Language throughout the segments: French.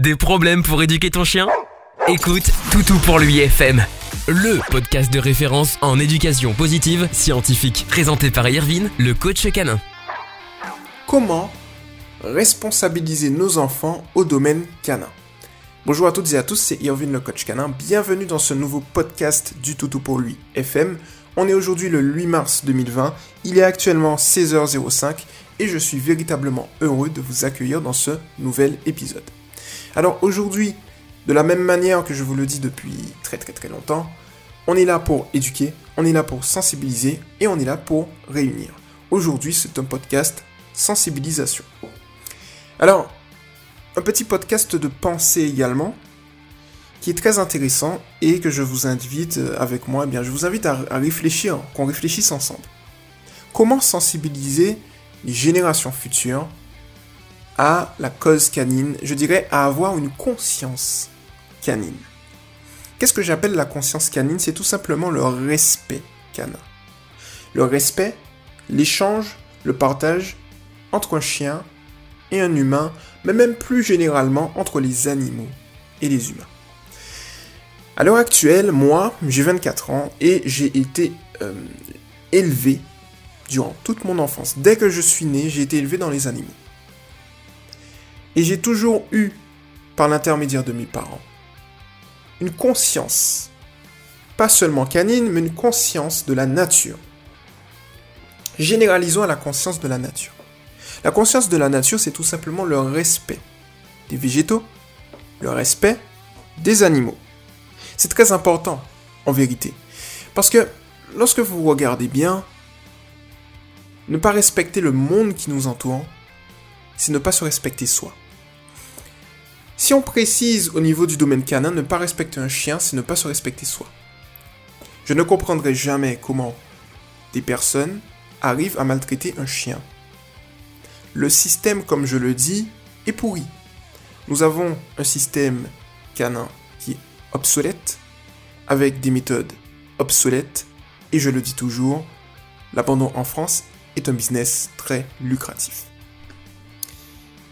Des problèmes pour éduquer ton chien? Écoute Toutou pour lui FM, le podcast de référence en éducation positive scientifique, présenté par Irvine, le coach canin. Comment responsabiliser nos enfants au domaine canin? Bonjour à toutes et à tous, c'est Irvine le coach canin. Bienvenue dans ce nouveau podcast du Toutou pour lui FM. On est aujourd'hui le 8 mars 2020. Il est actuellement 16h05 et je suis véritablement heureux de vous accueillir dans ce nouvel épisode. Alors aujourd'hui, de la même manière que je vous le dis depuis très très très longtemps, on est là pour éduquer, on est là pour sensibiliser et on est là pour réunir. Aujourd'hui, c'est un podcast sensibilisation. Alors, un petit podcast de pensée également, qui est très intéressant et que je vous invite euh, avec moi, eh bien, je vous invite à, à réfléchir, qu'on réfléchisse ensemble. Comment sensibiliser les générations futures à la cause canine, je dirais à avoir une conscience canine. Qu'est-ce que j'appelle la conscience canine? C'est tout simplement le respect canin. Le respect, l'échange, le partage entre un chien et un humain, mais même plus généralement entre les animaux et les humains. À l'heure actuelle, moi, j'ai 24 ans et j'ai été euh, élevé durant toute mon enfance. Dès que je suis né, j'ai été élevé dans les animaux. Et j'ai toujours eu, par l'intermédiaire de mes parents, une conscience, pas seulement canine, mais une conscience de la nature. Généralisons à la conscience de la nature. La conscience de la nature, c'est tout simplement le respect des végétaux, le respect des animaux. C'est très important, en vérité. Parce que lorsque vous regardez bien, ne pas respecter le monde qui nous entoure, c'est ne pas se respecter soi. Si on précise au niveau du domaine canin, ne pas respecter un chien, c'est ne pas se respecter soi. Je ne comprendrai jamais comment des personnes arrivent à maltraiter un chien. Le système, comme je le dis, est pourri. Nous avons un système canin qui est obsolète, avec des méthodes obsolètes, et je le dis toujours, l'abandon en France est un business très lucratif.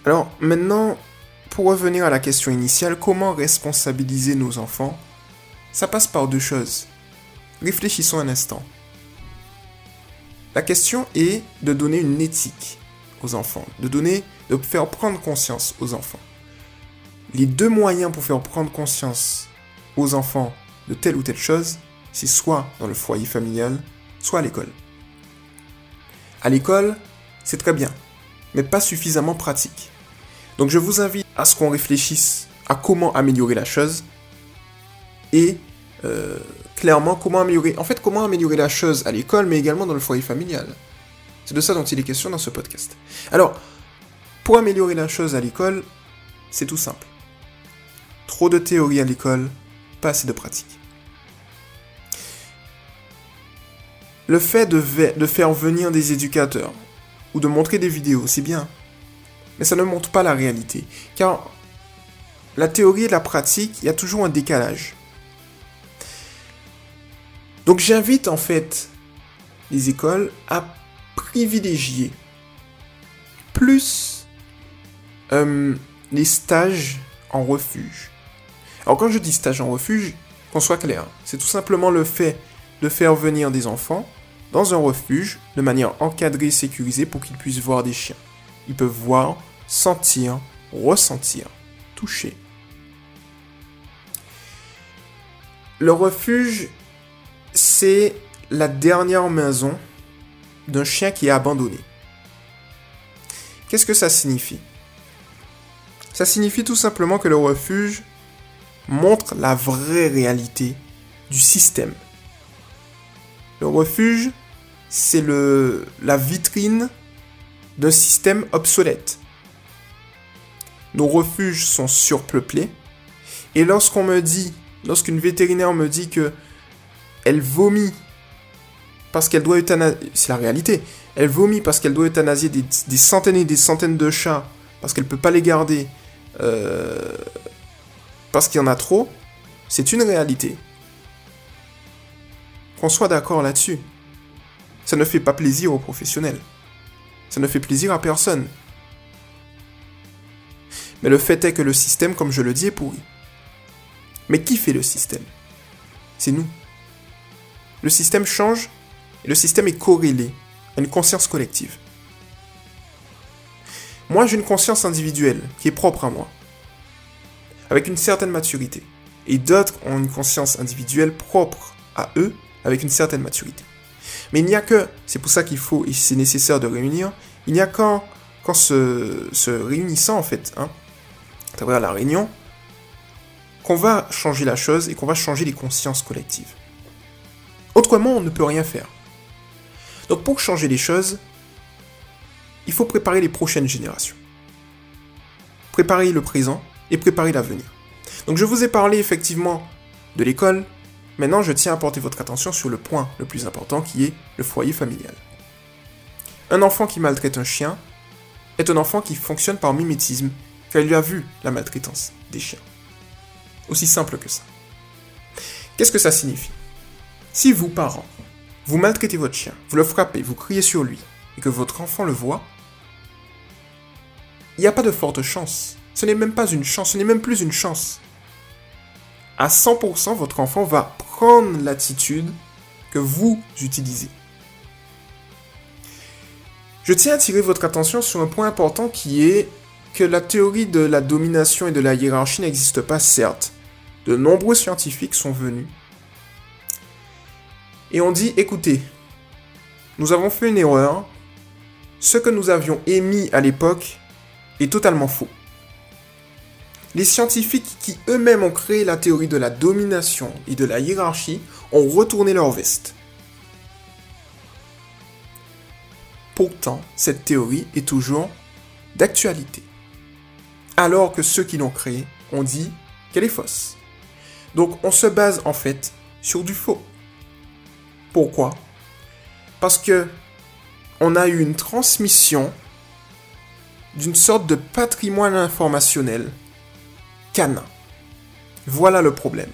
Alors maintenant, pour revenir à la question initiale, comment responsabiliser nos enfants? Ça passe par deux choses. Réfléchissons un instant. La question est de donner une éthique aux enfants, de donner, de faire prendre conscience aux enfants. Les deux moyens pour faire prendre conscience aux enfants de telle ou telle chose, c'est soit dans le foyer familial, soit à l'école. À l'école, c'est très bien, mais pas suffisamment pratique. Donc je vous invite à ce qu'on réfléchisse à comment améliorer la chose et euh, clairement comment améliorer, en fait comment améliorer la chose à l'école mais également dans le foyer familial. C'est de ça dont il est question dans ce podcast. Alors, pour améliorer la chose à l'école, c'est tout simple. Trop de théorie à l'école, pas assez de pratique. Le fait de, de faire venir des éducateurs ou de montrer des vidéos, c'est bien mais ça ne montre pas la réalité. Car la théorie et la pratique, il y a toujours un décalage. Donc j'invite en fait les écoles à privilégier plus euh, les stages en refuge. Alors quand je dis stage en refuge, qu'on soit clair, c'est tout simplement le fait de faire venir des enfants dans un refuge de manière encadrée, sécurisée pour qu'ils puissent voir des chiens. Ils peuvent voir sentir, ressentir, toucher. Le refuge, c'est la dernière maison d'un chien qui est abandonné. Qu'est-ce que ça signifie? Ça signifie tout simplement que le refuge montre la vraie réalité du système. Le refuge, c'est la vitrine d'un système obsolète nos refuges sont surpeuplés. Et lorsqu'on me dit, lorsqu'une vétérinaire me dit que elle vomit parce qu'elle doit euthanasier, c'est la réalité, elle vomit parce qu'elle doit euthanasier des, centaines et des centaines de chats parce qu'elle ne peut pas les garder euh, parce qu'il y en a trop, c'est une réalité. Qu'on soit d'accord là-dessus. Ça ne fait pas plaisir aux professionnels. Ça ne fait plaisir à personne. Mais le fait est que le système, comme je le dis, est pourri. Mais qui fait le système? C'est nous. Le système change et le système est corrélé à une conscience collective. Moi, j'ai une conscience individuelle qui est propre à moi, avec une certaine maturité. Et d'autres ont une conscience individuelle propre à eux, avec une certaine maturité. Mais il n'y a que, c'est pour ça qu'il faut, et c'est nécessaire de réunir, il n'y a qu'en se, se, réunissant, en fait, hein, à travers la réunion, qu'on va changer la chose et qu'on va changer les consciences collectives. Autrement, on ne peut rien faire. Donc pour changer les choses, il faut préparer les prochaines générations. Préparer le présent et préparer l'avenir. Donc je vous ai parlé effectivement de l'école, maintenant je tiens à porter votre attention sur le point le plus important qui est le foyer familial. Un enfant qui maltraite un chien est un enfant qui fonctionne par mimétisme car lui a vu la maltraitance des chiens. Aussi simple que ça. Qu'est-ce que ça signifie? Si vous, parents, vous maltraitez votre chien, vous le frappez, vous criez sur lui, et que votre enfant le voit, il n'y a pas de forte chance. Ce n'est même pas une chance, ce n'est même plus une chance. À 100%, votre enfant va prendre l'attitude que vous utilisez. Je tiens à attirer votre attention sur un point important qui est que la théorie de la domination et de la hiérarchie n'existe pas, certes. De nombreux scientifiques sont venus et on dit écoutez, nous avons fait une erreur, ce que nous avions émis à l'époque est totalement faux. Les scientifiques qui eux-mêmes ont créé la théorie de la domination et de la hiérarchie ont retourné leur veste. Pourtant, cette théorie est toujours d'actualité. Alors que ceux qui l'ont créée ont dit qu'elle est fausse. Donc on se base en fait sur du faux. Pourquoi? Parce que on a eu une transmission d'une sorte de patrimoine informationnel canin. Voilà le problème.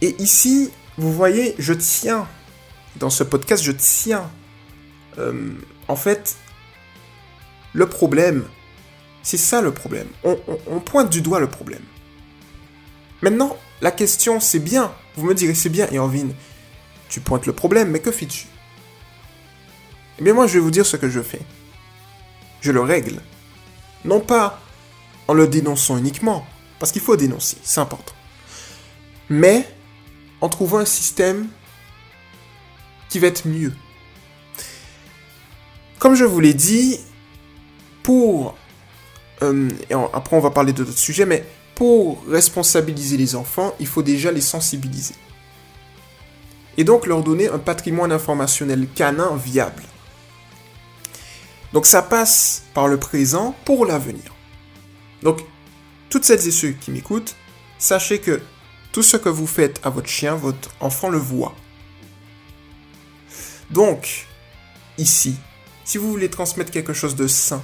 Et ici, vous voyez, je tiens, dans ce podcast, je tiens, euh, en fait, le problème, c'est ça le problème. On, pointe du doigt le problème. Maintenant, la question, c'est bien. Vous me direz, c'est bien, Irvine, tu pointes le problème, mais que fais-tu? Eh bien moi je vais vous dire ce que je fais. Je le règle. Non pas en le dénonçant uniquement, parce qu'il faut dénoncer, c'est important. Mais en trouvant un système qui va être mieux. Comme je vous l'ai dit, pour... Euh, après on va parler de d'autres sujets, mais pour responsabiliser les enfants, il faut déjà les sensibiliser et donc leur donner un patrimoine informationnel canin viable. Donc ça passe par le présent pour l'avenir. Donc, toutes celles et ceux qui m'écoutent, sachez que tout ce que vous faites à votre chien, votre enfant le voit. Donc, ici, si vous voulez transmettre quelque chose de sain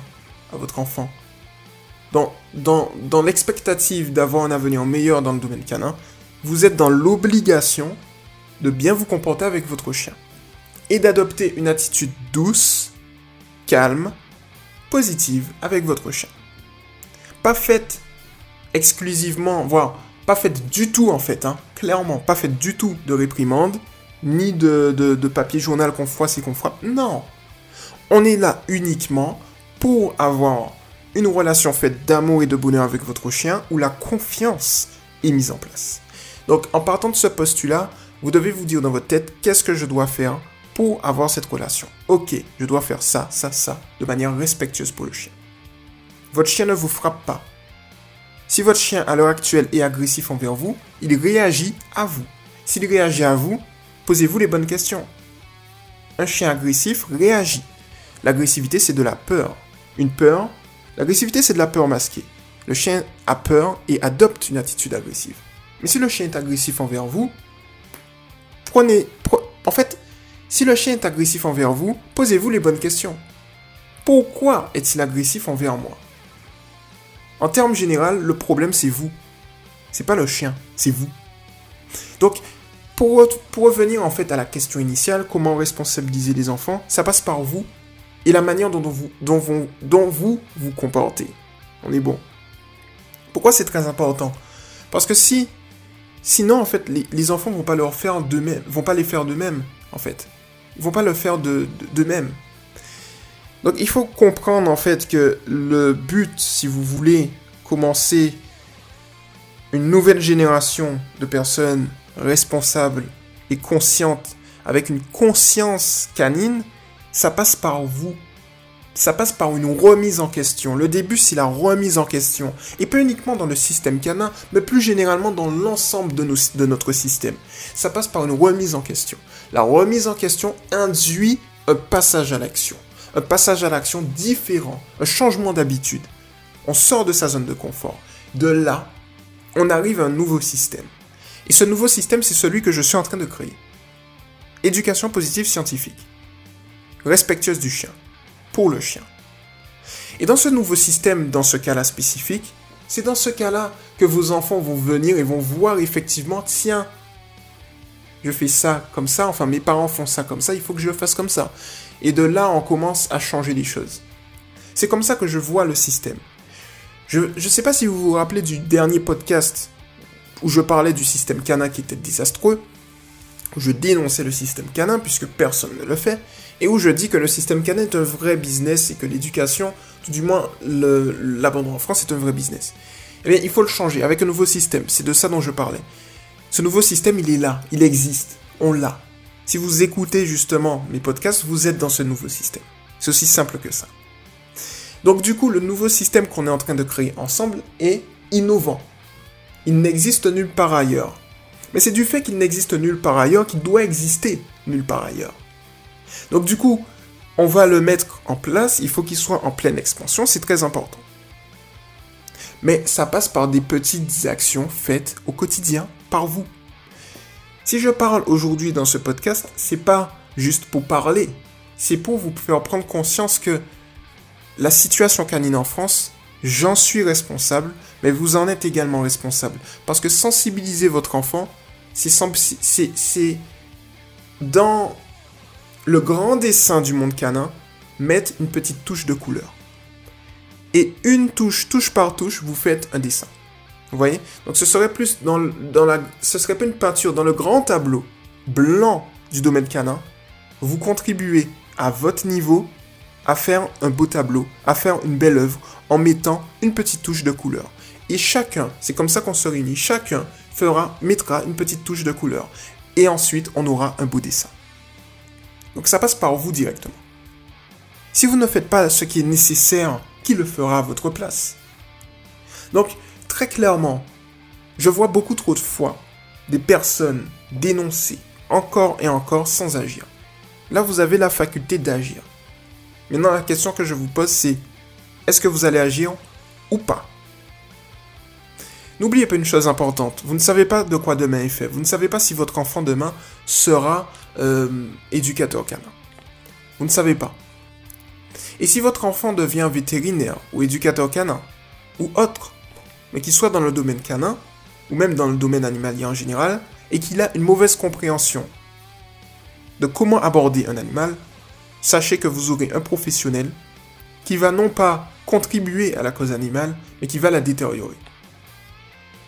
à votre enfant, dans, l'expectative d'avoir un avenir meilleur dans le domaine canin, vous êtes dans l'obligation de bien vous comporter avec votre chien et d'adopter une attitude douce, calme, positive avec votre chien. Pas faite exclusivement, voire pas faite du tout en fait, hein, clairement, pas faite du tout de réprimande, ni de, de papier journal qu'on froisse et qu'on frappe. Non. On est là uniquement pour avoir une relation faite d'amour et de bonheur avec votre chien où la confiance est mise en place. Donc en partant de ce postulat, vous devez vous dire dans votre tête qu'est-ce que je dois faire pour avoir cette relation? Ok, je dois faire ça, ça, ça, de manière respectueuse pour le chien. Votre chien ne vous frappe pas. Si votre chien à l'heure actuelle est agressif envers vous, il réagit à vous. S'il réagit à vous, posez-vous les bonnes questions. Un chien agressif réagit. L'agressivité, c'est de la peur. Une peur, l'agressivité, c'est de la peur masquée. Le chien a peur et adopte une attitude agressive. Mais si le chien est agressif envers vous, Prenez. en fait, si le chien est agressif envers vous, posez-vous les bonnes questions. Pourquoi est-il agressif envers moi? En termes général, le problème c'est vous. C'est pas le chien, c'est vous. Donc, pour, pour, revenir en fait à la question initiale, comment responsabiliser les enfants, ça passe par vous et la manière dont vous, dont vous, dont vous vous comportez. On est bon. Pourquoi c'est très important? Parce que si, sinon en fait, les, enfants vont pas leur faire d'eux-mêmes, vont pas les faire d'eux-mêmes en fait. Ils vont pas le faire de d'eux-mêmes. Donc il faut comprendre en fait que le but, si vous voulez commencer une nouvelle génération de personnes responsables et conscientes avec une conscience canine, ça passe par vous. Ça passe par une remise en question. Le début, c'est la remise en question. Et pas uniquement dans le système canin, mais plus généralement dans l'ensemble de, notre système. Ça passe par une remise en question. La remise en question induit un passage à l'action un passage à l'action différent, un changement d'habitude. On sort de sa zone de confort. De là, on arrive à un nouveau système. Et ce nouveau système, c'est celui que je suis en train de créer. Éducation positive scientifique. Respectueuse du chien. Pour le chien. Et dans ce nouveau système, dans ce cas-là spécifique, c'est dans ce cas-là que vos enfants vont venir et vont voir effectivement, tiens, je fais ça comme ça, enfin mes parents font ça comme ça, il faut que je le fasse comme ça. Et de là, on commence à changer les choses. C'est comme ça que je vois le système. Je ne sais pas si vous vous rappelez du dernier podcast où je parlais du système canin qui était désastreux, où je dénonçais le système canin puisque personne ne le fait, et où je dis que le système canin est un vrai business et que l'éducation, tout du moins l'abandon en France, est un vrai business. Eh bien, il faut le changer avec un nouveau système. C'est de ça dont je parlais. Ce nouveau système, il est là, il existe, on l'a. Si vous écoutez justement mes podcasts, vous êtes dans ce nouveau système. C'est aussi simple que ça. Donc du coup, le nouveau système qu'on est en train de créer ensemble est innovant. Il n'existe nulle part ailleurs. Mais c'est du fait qu'il n'existe nulle part ailleurs qu'il doit exister nulle part ailleurs. Donc du coup, on va le mettre en place, il faut qu'il soit en pleine expansion, c'est très important. Mais ça passe par des petites actions faites au quotidien par vous. Si je parle aujourd'hui dans ce podcast, c'est pas juste pour parler, c'est pour vous faire prendre conscience que la situation canine en France, j'en suis responsable, mais vous en êtes également responsable. Parce que sensibiliser votre enfant, c'est dans le grand dessin du monde canin, mettre une petite touche de couleur. Et une touche, touche par touche, vous faites un dessin. Vous voyez? Donc ce serait plus dans, dans la... Ce serait pas une peinture dans le grand tableau blanc du domaine canin. Vous contribuez à votre niveau à faire un beau tableau, à faire une belle œuvre en mettant une petite touche de couleur. Et chacun, c'est comme ça qu'on se réunit, chacun fera, mettra une petite touche de couleur. Et ensuite, on aura un beau dessin. Donc ça passe par vous directement. Si vous ne faites pas ce qui est nécessaire, qui le fera à votre place? Donc, très clairement, je vois beaucoup trop de fois des personnes dénoncer encore et encore sans agir. Là, vous avez la faculté d'agir. Maintenant, la question que je vous pose, c'est est-ce que vous allez agir ou pas? N'oubliez pas une chose importante, vous ne savez pas de quoi demain est fait. Vous ne savez pas si votre enfant demain sera euh, éducateur canin. Vous ne savez pas. Et si votre enfant devient vétérinaire ou éducateur canin ou autre, mais qu'il soit dans le domaine canin, ou même dans le domaine animalier en général, et qu'il a une mauvaise compréhension de comment aborder un animal, sachez que vous aurez un professionnel qui va non pas contribuer à la cause animale, mais qui va la détériorer.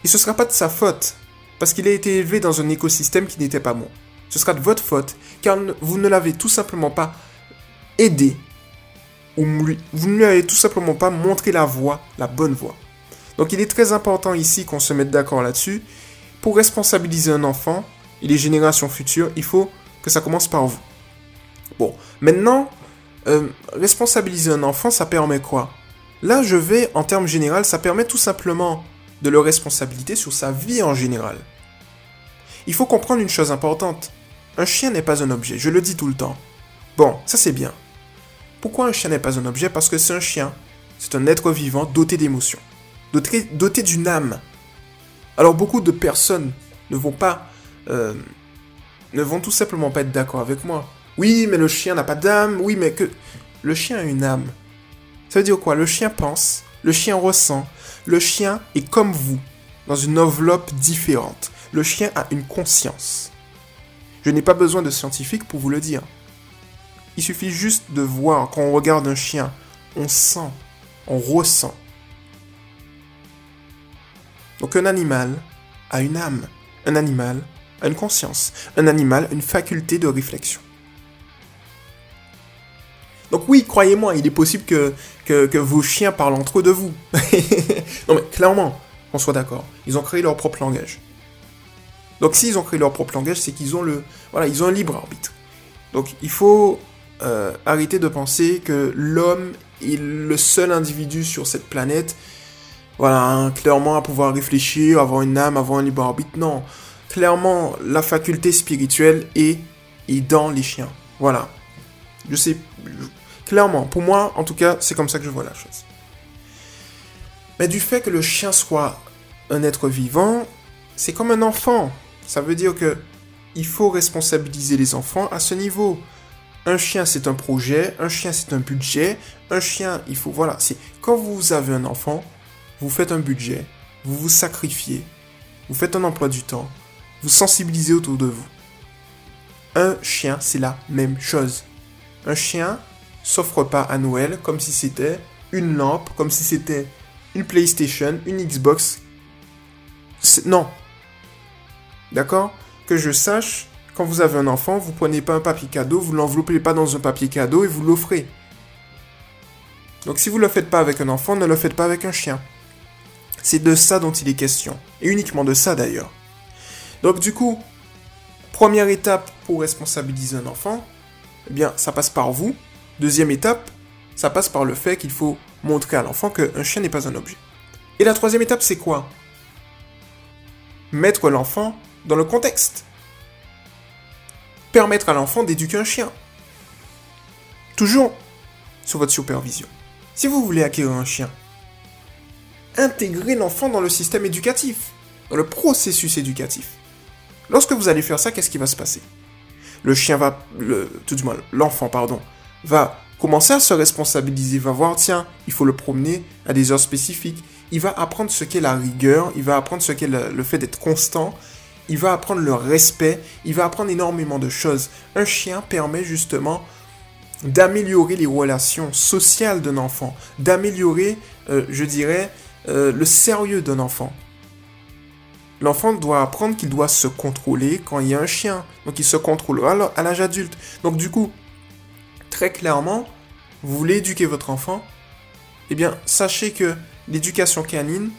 Et ce sera pas de sa faute, parce qu'il a été élevé dans un écosystème qui n'était pas bon. Ce sera de votre faute, car vous ne l'avez tout simplement pas aidé, ou vous ne lui avez tout simplement pas montré la voie, la bonne voie. Donc il est très important ici qu'on se mette d'accord là-dessus. Pour responsabiliser un enfant et les générations futures, il faut que ça commence par vous. Bon, maintenant, euh, responsabiliser un enfant, ça permet quoi? Là, je vais, en termes généraux, ça permet tout simplement de le responsabiliser sur sa vie en général. Il faut comprendre une chose importante. Un chien n'est pas un objet, je le dis tout le temps. Bon, ça c'est bien. Pourquoi un chien n'est pas un objet? Parce que c'est un chien. C'est un être vivant doté d'émotions doté, d'une âme. Alors beaucoup de personnes ne vont pas, euh, ne vont tout simplement pas être d'accord avec moi. Oui, mais le chien n'a pas d'âme. Oui, mais que le chien a une âme. Ça veut dire quoi? Le chien pense, le chien ressent, le chien est comme vous, dans une enveloppe différente. Le chien a une conscience. Je n'ai pas besoin de scientifique pour vous le dire. Il suffit juste de voir quand on regarde un chien, on sent, on ressent. Donc un animal a une âme, un animal a une conscience, un animal a une faculté de réflexion. Donc oui, croyez-moi, il est possible que, vos chiens parlent entre eux de vous. non mais clairement, on soit d'accord. Ils ont créé leur propre langage. Donc s'ils ont créé leur propre langage, c'est qu'ils ont le, voilà, ils ont un libre arbitre. Donc il faut euh, arrêter de penser que l'homme est le seul individu sur cette planète, voilà, hein, clairement à pouvoir réfléchir, avoir une âme, avoir un libre arbitre. Non, clairement la faculté spirituelle est dans les chiens. Voilà. Je sais, Clairement, pour moi, en tout cas, c'est comme ça que je vois la chose. Mais du fait que le chien soit un être vivant, c'est comme un enfant. Ça veut dire que il faut responsabiliser les enfants à ce niveau. Un chien, c'est un projet, un chien, c'est un budget, un chien, il faut, voilà, c'est quand vous avez un enfant, vous faites un budget, vous vous sacrifiez, vous faites un emploi du temps, vous sensibilisez autour de vous. Un chien, c'est la même chose. Un chien, s'offre pas à Noël comme si c'était une lampe, comme si c'était une PlayStation, une Xbox. Non. D'accord? Que je sache, quand vous avez un enfant, vous prenez pas un papier cadeau, vous l'enveloppez pas dans un papier cadeau et vous l'offrez. Donc si vous ne le faites pas avec un enfant, ne le faites pas avec un chien. C'est de ça dont il est question. Et uniquement de ça d'ailleurs. Donc du coup, première étape pour responsabiliser un enfant, eh bien ça passe par vous, Deuxième étape, ça passe par le fait qu'il faut montrer à l'enfant qu'un chien n'est pas un objet. Et la troisième étape, c'est quoi? Mettre l'enfant dans le contexte. Permettre à l'enfant d'éduquer un chien. Toujours sous votre supervision. Si vous voulez acquérir un chien, intégrez l'enfant dans le système éducatif, dans le processus éducatif. Lorsque vous allez faire ça, qu'est-ce qui va se passer? Le chien va, tout du moins l'enfant, pardon, va commencer à se responsabiliser, va voir, tiens, il faut le promener à des heures spécifiques. Il va apprendre ce qu'est la rigueur, il va apprendre ce qu'est le, fait d'être constant, il va apprendre le respect, il va apprendre énormément de choses. Un chien permet justement d'améliorer les relations sociales d'un enfant, d'améliorer, euh, je dirais, euh, le sérieux d'un enfant. L'enfant doit apprendre qu'il doit se contrôler quand il y a un chien. Donc il se contrôlera à l'âge adulte. Donc du coup, clairement, vous voulez éduquer votre enfant, eh bien, sachez que l'éducation canine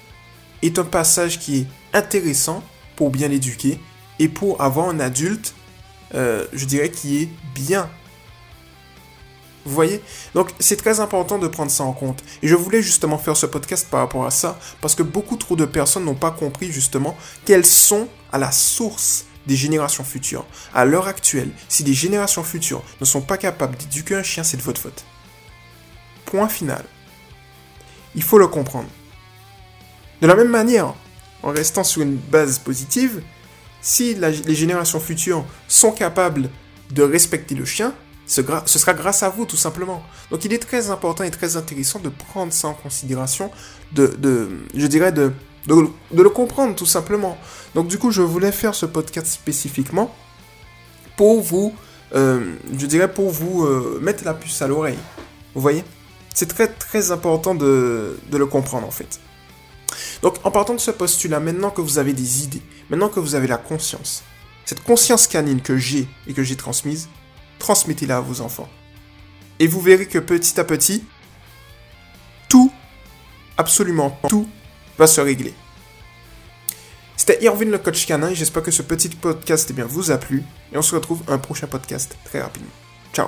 est un passage qui est intéressant pour bien l'éduquer et pour avoir un adulte, euh, je dirais, qui est bien. Vous voyez? Donc c'est très important de prendre ça en compte. Et je voulais justement faire ce podcast par rapport à ça, parce que beaucoup trop de personnes n'ont pas compris justement quelles sont à la source des générations futures. À l'heure actuelle, si des générations futures ne sont pas capables d'éduquer un chien, c'est de votre faute. Point final. Il faut le comprendre. De la même manière, en restant sur une base positive, si les générations futures sont capables de respecter le chien, ce, sera grâce à vous tout simplement. Donc il est très important et très intéressant de prendre ça en considération, de je dirais de, le comprendre tout simplement. Donc du coup, je voulais faire ce podcast spécifiquement pour vous, euh, je dirais pour vous euh, mettre la puce à l'oreille. Vous voyez? C'est très très important de, de le comprendre en fait. Donc en partant de ce postulat, maintenant que vous avez des idées, maintenant que vous avez la conscience, cette conscience canine que j'ai et que j'ai transmise, transmettez-la à vos enfants. Et vous verrez que petit à petit, tout, absolument tout, va se régler. C'était Irvin le coach canin, j'espère que ce petit podcast eh vous a plu et on se retrouve un prochain podcast très rapidement. Ciao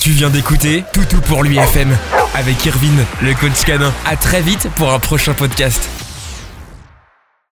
Tu viens d'écouter Toutou pour l'UFM avec Irvin le coach canin. À très vite pour un prochain podcast.